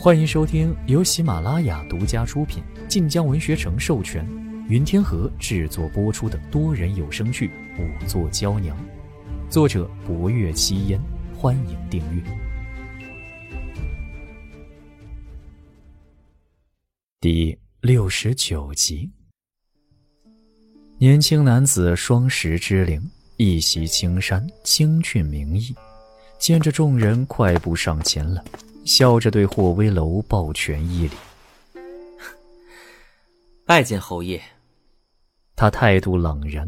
欢迎收听由喜马拉雅独家出品、晋江文学城授权、云天河制作播出的多人有声剧《五座娇娘》，作者：博月七烟。欢迎订阅。第六十九集，年轻男子双十之龄，一袭青衫，清俊明逸，见着众人，快步上前来。笑着对霍威楼抱拳一礼，拜见侯爷。他态度冷然，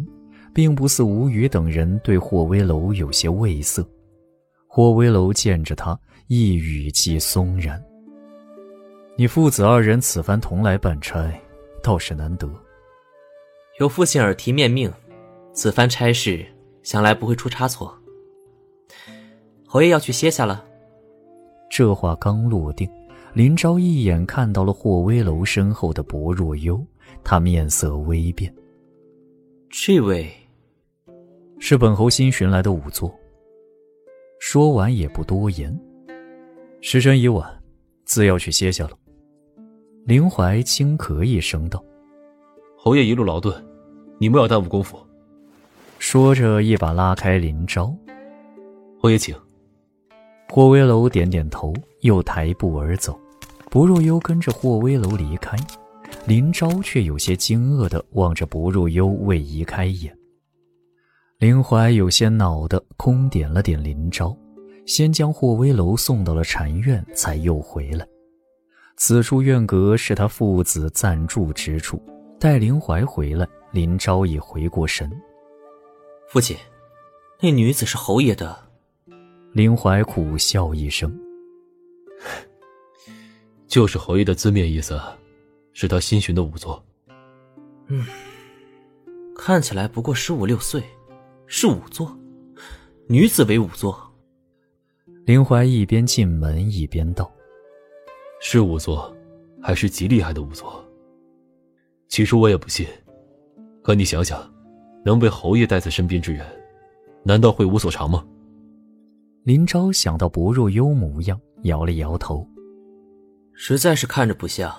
并不似吴语等人对霍威楼有些畏色。霍威楼见着他，一语即松然：“你父子二人此番同来办差，倒是难得。有父亲耳提面命，此番差事想来不会出差错。侯爷要去歇下了。”这话刚落定，林昭一眼看到了霍威楼身后的薄若幽，他面色微变。这位是本侯新寻来的仵作。说完也不多言。时辰已晚，自要去歇下了。林怀轻咳一声道：“侯爷一路劳顿，你莫要耽误功夫。”说着，一把拉开林昭：“侯爷请。”霍威楼点点头，又抬步而走。薄若幽跟着霍威楼离开，林昭却有些惊愕地望着薄若幽未移开眼。林怀有些恼的空点了点林昭，先将霍威楼送到了禅院，才又回来。此处院阁是他父子暂住之处。待林怀回来，林昭已回过神。父亲，那女子是侯爷的。林怀苦笑一声：“就是侯爷的字面意思，是他新寻的仵作。嗯，看起来不过十五六岁，是仵作，女子为仵作。”林怀一边进门一边道：“是仵作，还是极厉害的仵作？其实我也不信，可你想想，能被侯爷带在身边之人，难道会无所长吗？”林昭想到薄若幽模样，摇了摇头，实在是看着不像。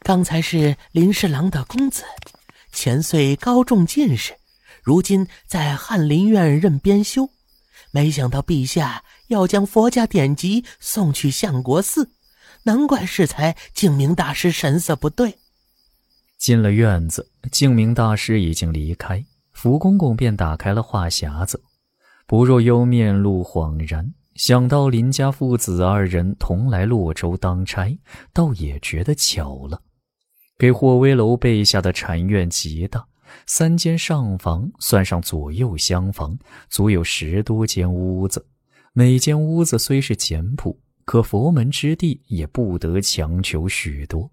刚才是林侍郎的公子，前岁高中进士，如今在翰林院任编修。没想到陛下要将佛家典籍送去相国寺，难怪适才净明大师神色不对。进了院子，净明大师已经离开，福公公便打开了话匣子。不若幽面露恍然，想到林家父子二人同来洛州当差，倒也觉得巧了。给霍威楼备下的禅院极大，三间上房，算上左右厢房，足有十多间屋子。每间屋子虽是简朴，可佛门之地也不得强求许多。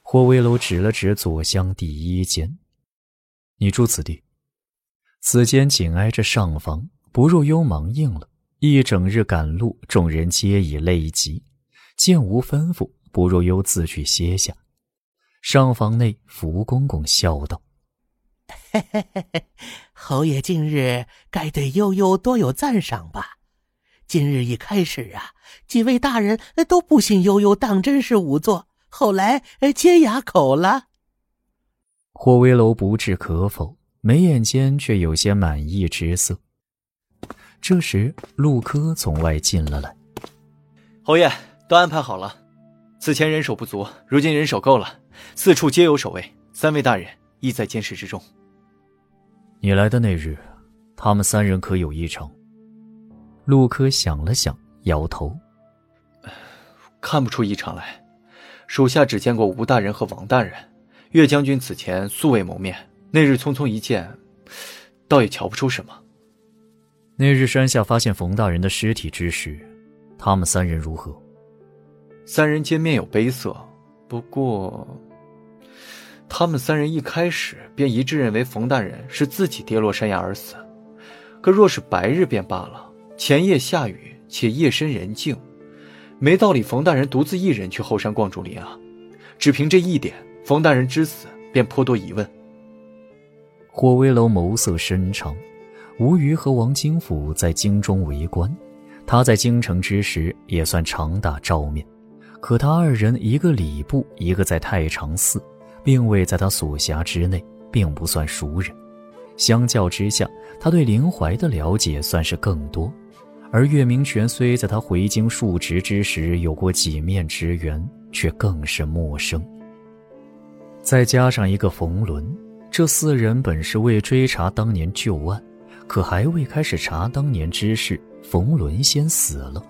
霍威楼指了指左厢第一间：“你住此地。”此间紧挨着上房，不若幽忙应了。一整日赶路，众人皆已累极，见无吩咐，不若幽自去歇下。上房内，福公公笑道：“嘿嘿嘿嘿，侯爷近日该对悠悠多有赞赏吧？今日一开始啊，几位大人都不信悠悠当真是仵作，后来皆哑口了。”霍威楼不置可否。眉眼间却有些满意之色。这时，陆柯从外进了来。侯爷，都安排好了。此前人手不足，如今人手够了，四处皆有守卫，三位大人亦在监视之中。你来的那日，他们三人可有异常？陆柯想了想，摇头：“看不出异常来。属下只见过吴大人和王大人，岳将军此前素未谋面。”那日匆匆一见，倒也瞧不出什么。那日山下发现冯大人的尸体之时，他们三人如何？三人皆面有悲色，不过，他们三人一开始便一致认为冯大人是自己跌落山崖而死。可若是白日便罢了，前夜下雨且夜深人静，没道理冯大人独自一人去后山逛竹林啊。只凭这一点，冯大人之死便颇多疑问。霍威楼眸色深长，吴虞和王金甫在京中为官，他在京城之时也算常打照面，可他二人一个礼部，一个在太常寺，并未在他所辖之内，并不算熟人。相较之下，他对林怀的了解算是更多。而岳明权虽在他回京述职之时有过几面之缘，却更是陌生。再加上一个冯仑，这四人本是为追查当年旧案，可还未开始查当年之事，冯仑先死了。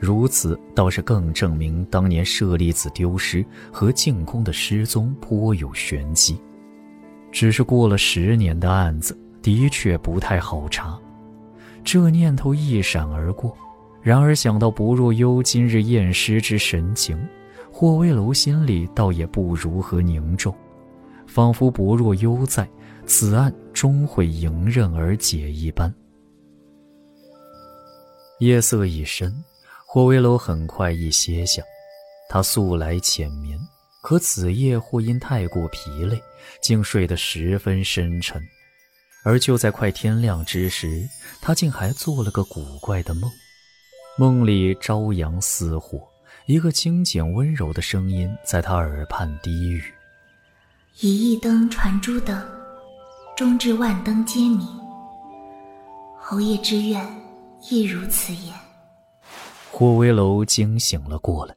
如此倒是更证明当年舍利子丢失和进宫的失踪颇有玄机。只是过了十年的案子，的确不太好查。这念头一闪而过，然而想到不若幽今日验尸之神情，霍威楼心里倒也不如何凝重，仿佛薄若幽在，此案终会迎刃而解一般。夜色已深，霍威楼很快一歇下，他素来浅眠，可此夜或因太过疲累，竟睡得十分深沉。而就在快天亮之时，他竟还做了个古怪的梦。梦里朝阳似火，一个清简温柔的声音在他耳畔低语：“以一灯传诸灯，终至万灯皆明。侯爷之愿亦如此言。”霍威楼惊醒了过来。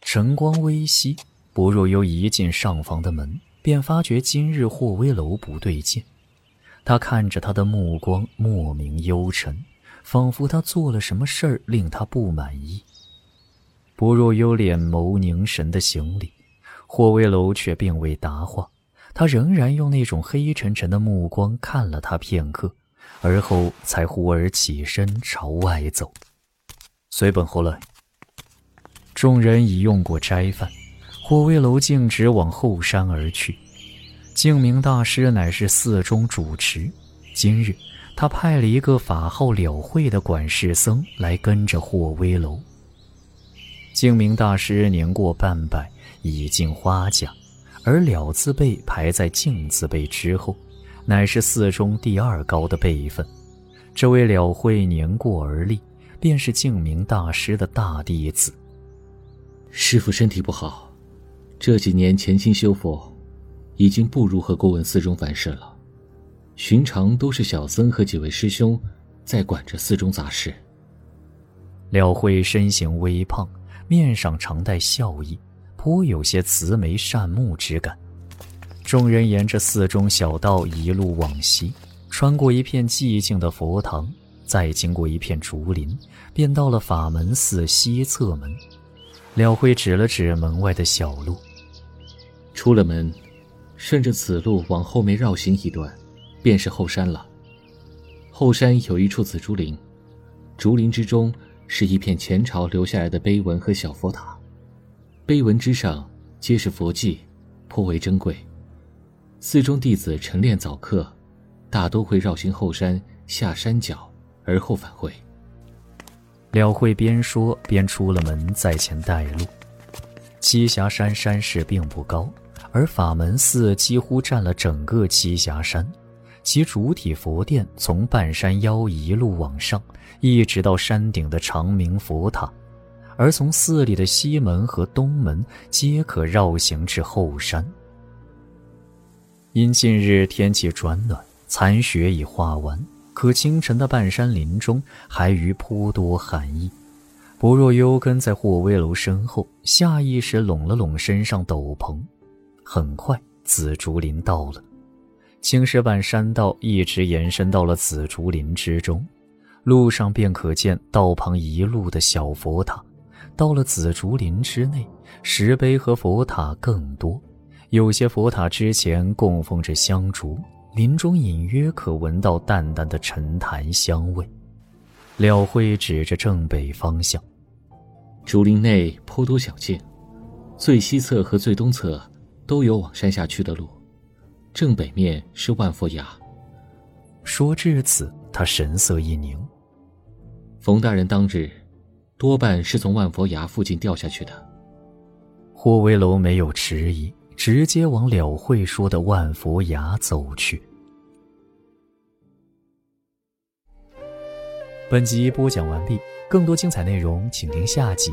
晨光微熹，薄若幽一进上房的门，便发觉今日霍威楼不对劲。他看着他的目光莫名幽沉，仿佛他做了什么事儿令他不满意。薄若幽脸眸凝神的行礼，霍威楼却并未答话，他仍然用那种黑沉沉的目光看了他片刻，而后才忽而起身朝外走。随本侯来。众人已用过斋饭，霍威楼径直往后山而去。净明大师乃是寺中主持，今日他派了一个法号了慧的管事僧来跟着霍威楼。净明大师年过半百，已近花甲，而了字辈排在净字辈之后，乃是寺中第二高的辈分。这位了慧年过而立，便是净明大师的大弟子。师傅身体不好，这几年潜心修佛。已经不如何过问寺中凡事了，寻常都是小僧和几位师兄在管着寺中杂事。了慧身形微胖，面上常带笑意，颇有些慈眉善目之感。众人沿着寺中小道一路往西，穿过一片寂静的佛堂，再经过一片竹林，便到了法门寺西侧门。廖慧指了指门外的小路，出了门。顺着此路往后面绕行一段，便是后山了。后山有一处紫竹林，竹林之中是一片前朝留下来的碑文和小佛塔，碑文之上皆是佛迹，颇为珍贵。寺中弟子晨练早课，大都会绕行后山下山脚，而后返回。了慧边说边出了门，在前带路。栖霞山山势并不高。而法门寺几乎占了整个栖霞山，其主体佛殿从半山腰一路往上，一直到山顶的长明佛塔，而从寺里的西门和东门皆可绕行至后山。因近日天气转暖，残雪已化完，可清晨的半山林中还余颇多寒意。薄若幽跟在霍威楼身后，下意识拢了拢身上斗篷。很快，紫竹林到了，青石板山道一直延伸到了紫竹林之中，路上便可见道旁一路的小佛塔。到了紫竹林之内，石碑和佛塔更多，有些佛塔之前供奉着香烛，林中隐约可闻到淡淡的沉檀香味。廖辉指着正北方向，竹林内颇多小径，最西侧和最东侧。都有往山下去的路，正北面是万佛崖。说至此，他神色一凝。冯大人当日多半是从万佛崖附近掉下去的。霍威楼没有迟疑，直接往了会说的万佛崖走去。本集播讲完毕，更多精彩内容请听下集。